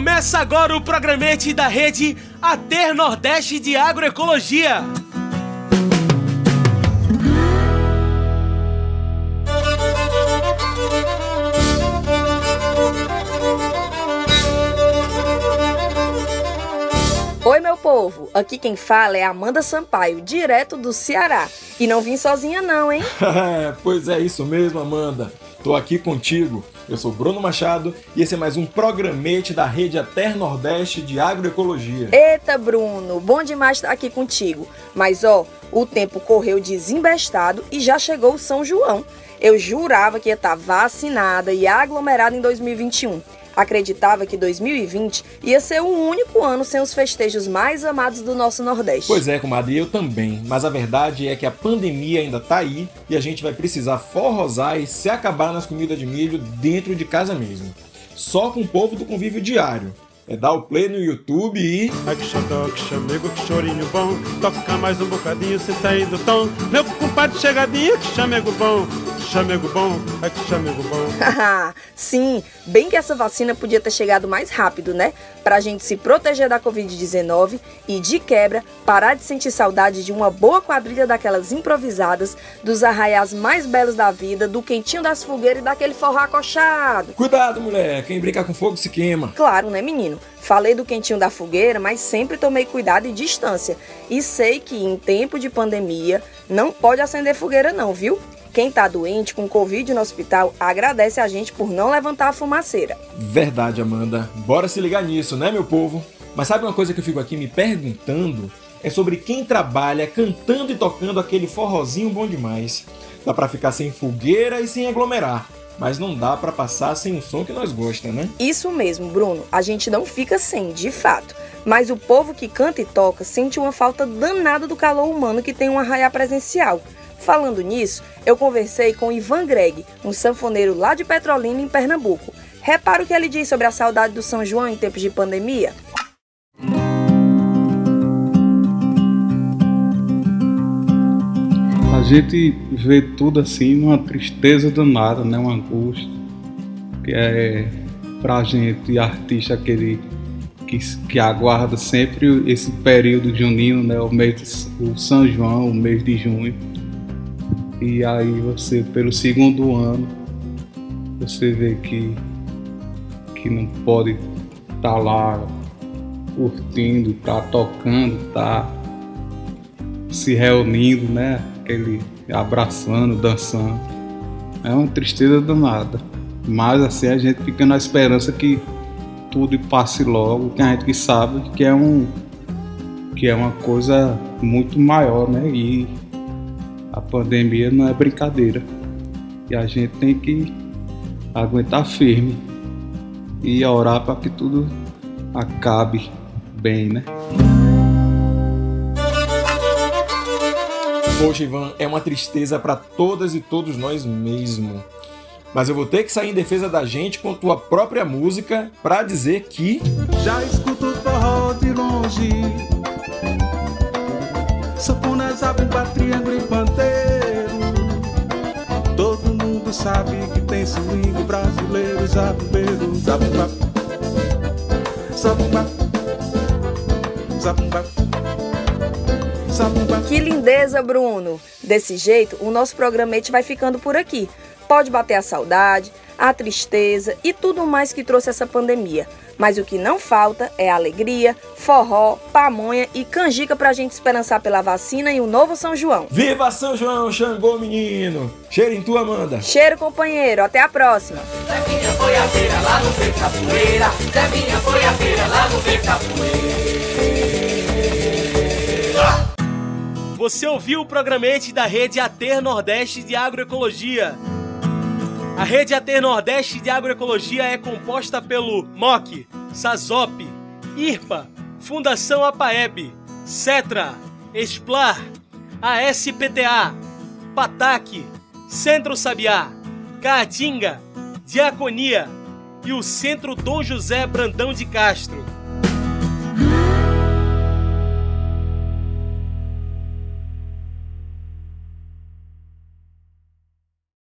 Começa agora o programete da rede Ater Nordeste de Agroecologia. Oi, meu povo! Aqui quem fala é Amanda Sampaio, direto do Ceará. E não vim sozinha, não, hein? pois é, isso mesmo, Amanda. Tô aqui contigo. Eu sou Bruno Machado e esse é mais um programete da Rede Ater Nordeste de Agroecologia. Eita, Bruno, bom demais estar aqui contigo. Mas ó, o tempo correu desembestado e já chegou o São João. Eu jurava que ia estar vacinada e aglomerada em 2021 acreditava que 2020 ia ser o único ano sem os festejos mais amados do nosso Nordeste. Pois é, comadre, eu também. Mas a verdade é que a pandemia ainda tá aí e a gente vai precisar forrosar e se acabar nas comidas de milho dentro de casa mesmo. Só com o povo do convívio diário. É dar o play no YouTube e. Ai que xodó, que chamego, que chorinho bom. Toca mais um bocadinho sem sair do tom. Meu compadre chegadinho, que chamego bom chamego bom, é que chamego bom. Sim, bem que essa vacina podia ter chegado mais rápido, né? Pra gente se proteger da Covid-19 e, de quebra, parar de sentir saudade de uma boa quadrilha daquelas improvisadas, dos arraiais mais belos da vida, do quentinho das fogueiras e daquele forró acochado. Cuidado, mulher, quem brinca com fogo se queima. Claro, né, menino? Falei do quentinho da fogueira, mas sempre tomei cuidado e distância. E sei que em tempo de pandemia não pode acender fogueira não, viu? Quem está doente com Covid no hospital agradece a gente por não levantar a fumaceira. Verdade, Amanda. Bora se ligar nisso, né, meu povo? Mas sabe uma coisa que eu fico aqui me perguntando? É sobre quem trabalha cantando e tocando aquele forrozinho bom demais. Dá para ficar sem fogueira e sem aglomerar mas não dá para passar sem um som que nós gostamos, né? Isso mesmo, Bruno. A gente não fica sem, de fato. Mas o povo que canta e toca sente uma falta danada do calor humano que tem um arraiar presencial. Falando nisso, eu conversei com Ivan Greg, um sanfoneiro lá de Petrolina, em Pernambuco. Repara o que ele diz sobre a saudade do São João em tempos de pandemia. A gente vê tudo assim numa tristeza danada, né? Uma angústia. Que é pra gente, artista, aquele que, que aguarda sempre esse período junino, né? O mês, o São João, o mês de junho e aí você, pelo segundo ano, você vê que, que não pode estar tá lá curtindo, tá tocando, tá se reunindo, né? Aquele abraçando, dançando. É uma tristeza danada. Mas assim a gente fica na esperança que tudo passe logo, que a gente sabe que é um que é uma coisa muito maior, né? E a pandemia não é brincadeira. E a gente tem que aguentar firme e orar para que tudo acabe bem, né? Poxa, Ivan, é uma tristeza para todas e todos nós mesmo. Mas eu vou ter que sair em defesa da gente com tua própria música para dizer que. Já escuto forró tem swing brasileiro Zabumbeiro, zabumba Zabumba Zabumba Zabumba Que lindeza, Bruno! Desse jeito, o nosso programete vai ficando por aqui. Pode bater a saudade, a tristeza e tudo mais que trouxe essa pandemia. Mas o que não falta é alegria, forró, pamonha e canjica pra gente esperançar pela vacina e o novo São João. Viva São João, Xangô menino! Cheiro em tu, Amanda! Cheiro, companheiro, até a próxima! Devinha foi a feira lá no Feira Capoeira, Devinha foi a feira lá no Feira Capoeira. Você ouviu o programete da Rede Ater Nordeste de Agroecologia. A Rede AT Nordeste de Agroecologia é composta pelo MOC, SASOP, IRPA, Fundação APAEB, CETRA, ESPLAR, ASPTA, PATAC, Centro Sabiá, Caatinga, Diaconia e o Centro Dom José Brandão de Castro.